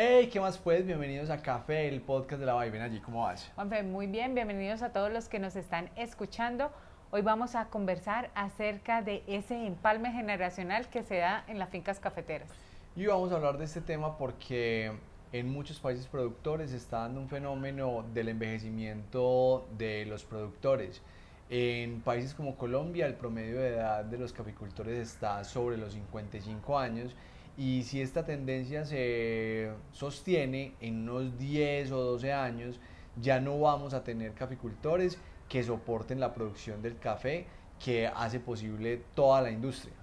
Hey, ¿qué más pues? Bienvenidos a Café, el podcast de la Ven allí, ¿cómo vas? Juanfe, muy bien, bienvenidos a todos los que nos están escuchando. Hoy vamos a conversar acerca de ese empalme generacional que se da en las fincas cafeteras. Y vamos a hablar de este tema porque en muchos países productores está dando un fenómeno del envejecimiento de los productores. En países como Colombia el promedio de edad de los caficultores está sobre los 55 años y si esta tendencia se sostiene en unos 10 o 12 años ya no vamos a tener caficultores que soporten la producción del café que hace posible toda la industria.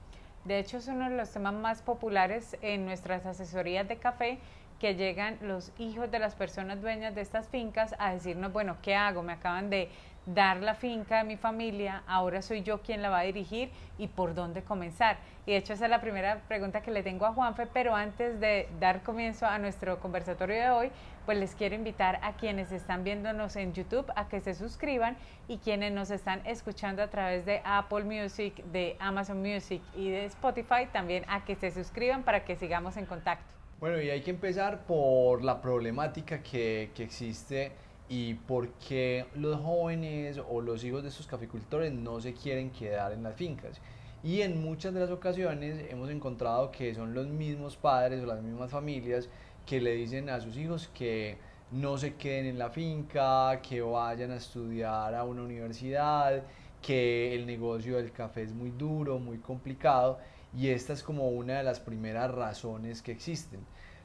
De hecho es uno de los temas más populares en nuestras asesorías de café que llegan los hijos de las personas dueñas de estas fincas a decirnos, bueno, ¿qué hago? Me acaban de dar la finca de mi familia, ahora soy yo quien la va a dirigir y por dónde comenzar. Y de hecho esa es la primera pregunta que le tengo a Juanfe, pero antes de dar comienzo a nuestro conversatorio de hoy, pues les quiero invitar a quienes están viéndonos en YouTube a que se suscriban y quienes nos están escuchando a través de Apple Music, de Amazon Music y de Spotify, también a que se suscriban para que sigamos en contacto. Bueno, y hay que empezar por la problemática que, que existe y por qué los jóvenes o los hijos de estos caficultores no se quieren quedar en las fincas. Y en muchas de las ocasiones hemos encontrado que son los mismos padres o las mismas familias que le dicen a sus hijos que no se queden en la finca, que vayan a estudiar a una universidad, que el negocio del café es muy duro, muy complicado y esta es como una de las primeras razones que existen.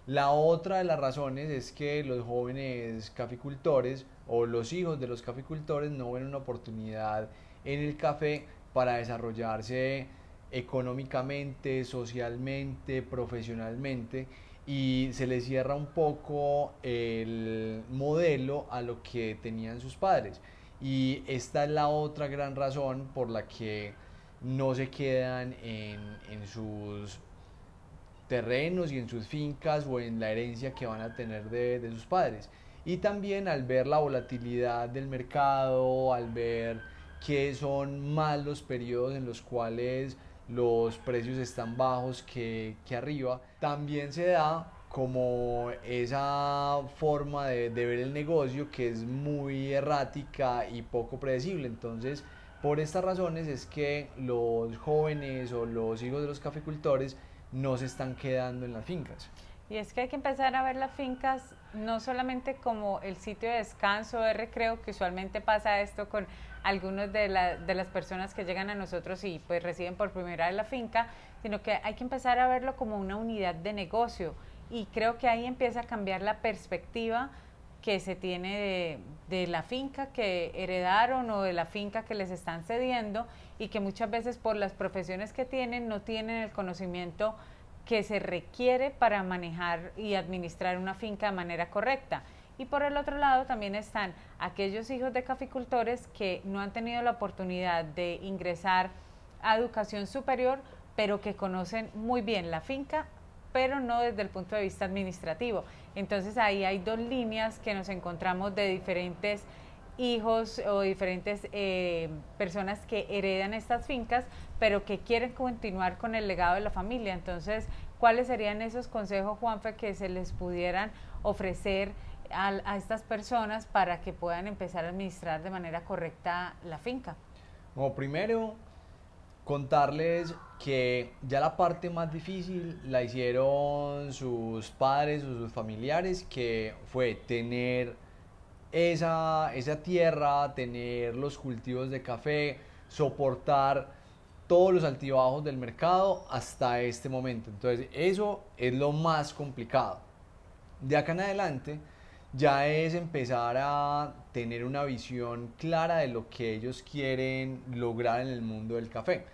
La otra de las razones es que los jóvenes caficultores o los hijos de los caficultores no ven una oportunidad en el café para desarrollarse económicamente, socialmente, profesionalmente y se les cierra un poco el modelo a lo que tenían sus padres. Y esta es la otra gran razón por la que no se quedan en, en sus terrenos y en sus fincas o en la herencia que van a tener de, de sus padres. Y también al ver la volatilidad del mercado, al ver que son más los periodos en los cuales los precios están bajos que, que arriba, también se da como esa forma de, de, ver el negocio que es muy errática y poco predecible. Entonces, por estas razones es que los jóvenes o los hijos de los caficultores no se están quedando en las fincas. Y es que hay que empezar a ver las fincas no solamente como el sitio de descanso, de recreo, que usualmente pasa esto con algunos de, de las personas que llegan a nosotros y pues residen por primera vez la finca, sino que hay que empezar a verlo como una unidad de negocio. Y creo que ahí empieza a cambiar la perspectiva que se tiene de, la finca que heredaron o de la finca que les están cediendo y que muchas veces por las profesiones que tienen no tienen el conocimiento que se requiere para manejar y administrar una finca de manera correcta. Y por el otro lado también están aquellos hijos de caficultores que no han tenido la oportunidad de ingresar a educación superior, pero que conocen muy bien la finca, pero no desde el punto de vista administrativo. Entonces ahí hay dos líneas que nos encontramos de diferentes hijos o diferentes eh, personas que heredan estas fincas, pero que quieren continuar con el legado de la familia. Entonces, ¿cuáles serían esos consejos, Juanfe, que se les pudieran ofrecer a, a estas personas para que puedan empezar a administrar de manera correcta la finca? Como primero, contarles que ya la parte más difícil la hicieron sus padres o sus familiares, que fue tener esa, esa tierra, tener los cultivos de café, soportar todos los altibajos del mercado hasta este momento. Entonces eso es lo más complicado. De acá en adelante ya es empezar a tener una visión clara de lo que ellos quieren lograr en el mundo del café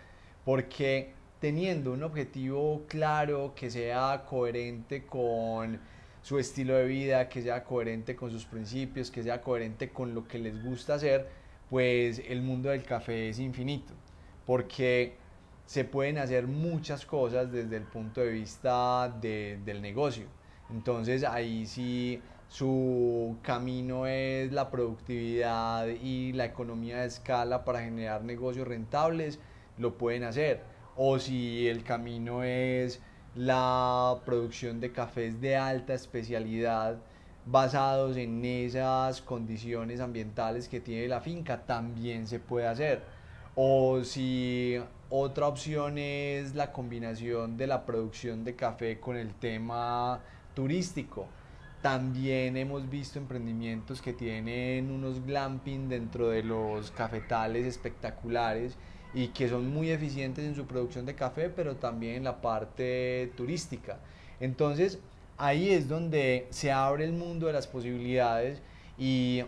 porque teniendo un objetivo claro que sea coherente con su estilo de vida, que sea coherente con sus principios, que sea coherente con lo que les gusta hacer, pues el mundo del café es infinito, porque se pueden hacer muchas cosas desde el punto de vista de, del negocio. Entonces ahí sí su camino es la productividad y la economía de escala para generar negocios rentables, lo pueden hacer. O si el camino es la producción de cafés de alta especialidad basados en esas condiciones ambientales que tiene la finca, también se puede hacer. O si otra opción es la combinación de la producción de café con el tema turístico. También hemos visto emprendimientos que tienen unos glamping dentro de los cafetales espectaculares y que son muy eficientes en su producción de café, pero también en la parte turística. Entonces, ahí es donde se abre el mundo de las posibilidades y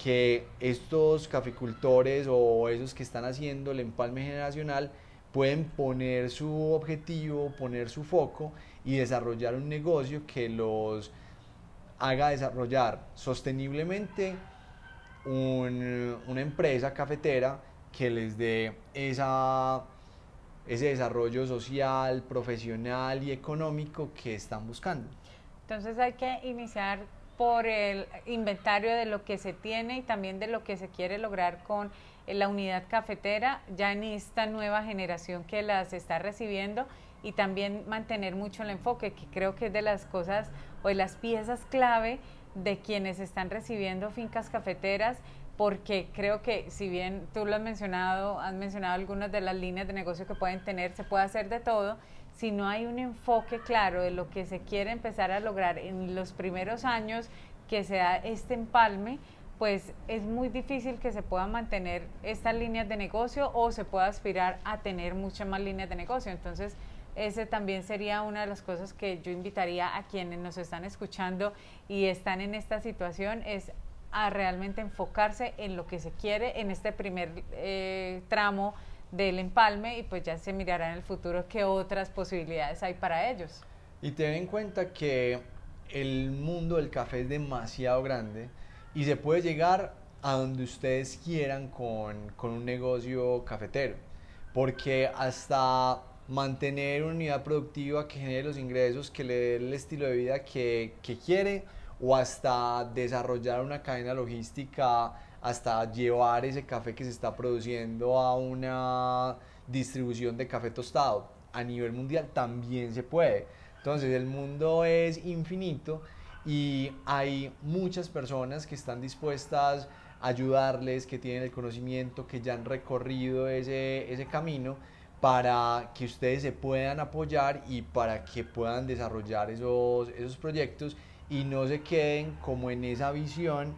que estos caficultores o esos que están haciendo el empalme generacional pueden poner su objetivo, poner su foco y desarrollar un negocio que los haga desarrollar sosteniblemente una empresa cafetera que les dé esa, ese desarrollo social, profesional y económico que están buscando. Entonces hay que iniciar por el inventario de lo que se tiene y también de lo que se quiere lograr con la unidad cafetera, ya en esta nueva generación que las está recibiendo y también mantener mucho el enfoque, que creo que es de las cosas o de las piezas clave de quienes están recibiendo fincas cafeteras, porque creo que si bien tú lo has mencionado, has mencionado algunas de las líneas de negocio que pueden tener, se puede hacer de todo, si no hay un enfoque claro de lo que se quiere empezar a lograr en los primeros años que se da este empalme, pues es muy difícil que se puedan mantener estas líneas de negocio o se pueda aspirar a tener muchas más líneas de negocio. Entonces, ese también sería una de las cosas que yo invitaría a quienes nos están escuchando y están en esta situación, es a realmente enfocarse en lo que se quiere en este primer eh, tramo del empalme y pues ya se mirará en el futuro qué otras posibilidades hay para ellos. Y ten en cuenta que el mundo del café es demasiado grande y se puede llegar a donde ustedes quieran con, con un negocio cafetero, porque hasta mantener una unidad productiva que genere los ingresos, que le dé el estilo de vida que, que quiere, o hasta desarrollar una cadena logística hasta llevar ese café que se está produciendo a una distribución de café tostado a nivel mundial también se puede. Entonces el mundo es infinito y hay muchas personas que están dispuestas a ayudarles, que tienen el conocimiento, que ya han recorrido ese, ese camino para que ustedes se puedan apoyar y para que puedan desarrollar esos, esos proyectos y no se queden como en esa visión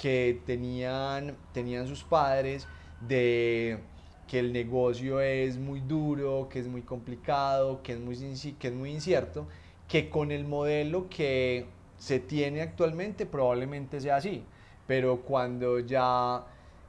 que tenían, tenían sus padres de que el negocio es muy duro, que es muy complicado, que es muy, que es muy incierto, que con el modelo que se tiene actualmente probablemente sea así, pero cuando ya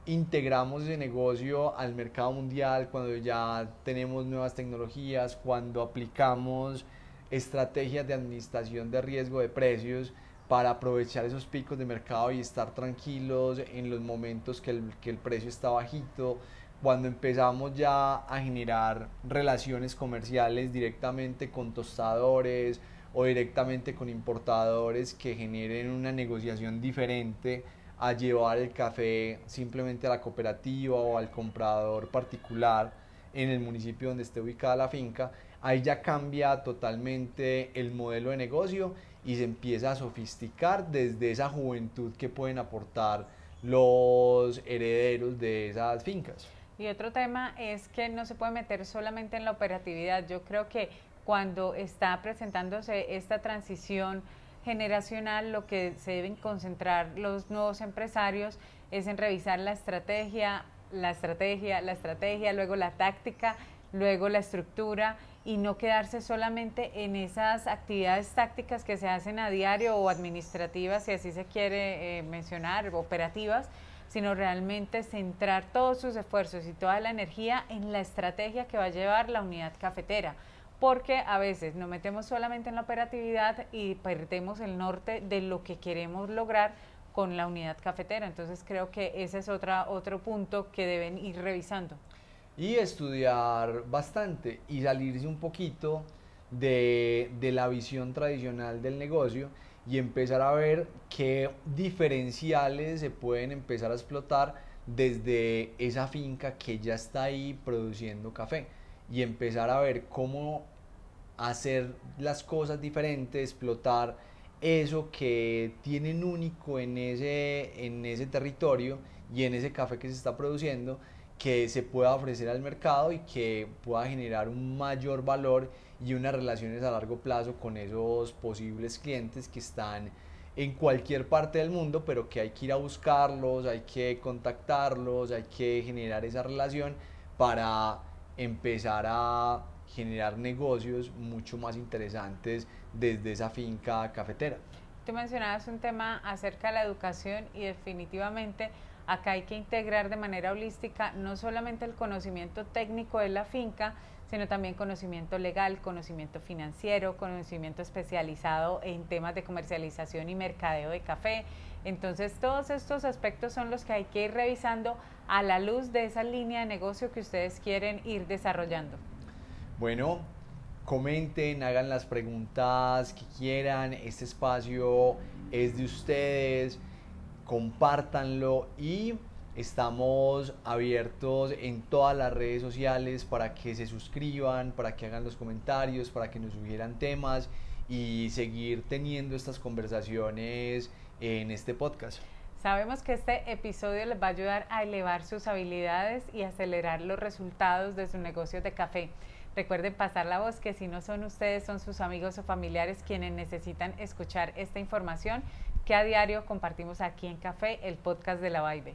integramos ese negocio al mercado mundial, cuando ya tenemos nuevas tecnologías, cuando aplicamos estrategias de administración de riesgo de precios, para aprovechar esos picos de mercado y estar tranquilos en los momentos que el, que el precio está bajito, cuando empezamos ya a generar relaciones comerciales directamente con tostadores o directamente con importadores que generen una negociación diferente a llevar el café simplemente a la cooperativa o al comprador particular en el municipio donde esté ubicada la finca, ahí ya cambia totalmente el modelo de negocio y se empieza a sofisticar desde esa juventud que pueden aportar los herederos de esas fincas. Y otro tema es que no se puede meter solamente en la operatividad. Yo creo que cuando está presentándose esta transición generacional, lo que se deben concentrar los nuevos empresarios es en revisar la estrategia, la estrategia, la estrategia, luego la táctica, luego la estructura y no quedarse solamente en esas actividades tácticas que se hacen a diario o administrativas, si así se quiere eh, mencionar, operativas, sino realmente centrar todos sus esfuerzos y toda la energía en la estrategia que va a llevar la unidad cafetera. Porque a veces nos metemos solamente en la operatividad y perdemos el norte de lo que queremos lograr con la unidad cafetera. Entonces creo que ese es otra, otro punto que deben ir revisando y estudiar bastante y salirse un poquito de, de, la visión tradicional del negocio y empezar a ver qué diferenciales se pueden empezar a explotar desde esa finca que ya está ahí produciendo café y empezar a ver cómo hacer las cosas diferentes, explotar eso que tienen único en ese, en ese territorio y en ese café que se está produciendo, que se pueda ofrecer al mercado y que pueda generar un mayor valor y unas relaciones a largo plazo con esos posibles clientes que están en cualquier parte del mundo, pero que hay que ir a buscarlos, hay que contactarlos, hay que generar esa relación para empezar a generar negocios mucho más interesantes desde esa finca cafetera. Tú mencionabas un tema acerca de la educación y definitivamente acá hay que integrar de manera holística no solamente el conocimiento técnico de la finca, sino también conocimiento legal, conocimiento financiero, conocimiento especializado en temas de comercialización y mercadeo de café. Entonces todos estos aspectos son los que hay que ir revisando a la luz de esa línea de negocio que ustedes quieren ir desarrollando. Bueno, comenten, hagan las preguntas que quieran. Este espacio es de ustedes. Compártanlo y estamos abiertos en todas las redes sociales para que se suscriban, para que hagan los comentarios, para que nos sugieran temas y seguir teniendo estas conversaciones en este podcast. Sabemos que este episodio les va a ayudar a elevar sus habilidades y acelerar los resultados de su negocio de café. Recuerden pasar la voz que si no son ustedes, son sus amigos o familiares quienes necesitan escuchar esta información que a diario compartimos aquí en Café, el podcast de la Vibe.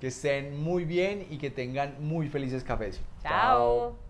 Que estén muy bien y que tengan muy felices cafés. Chao.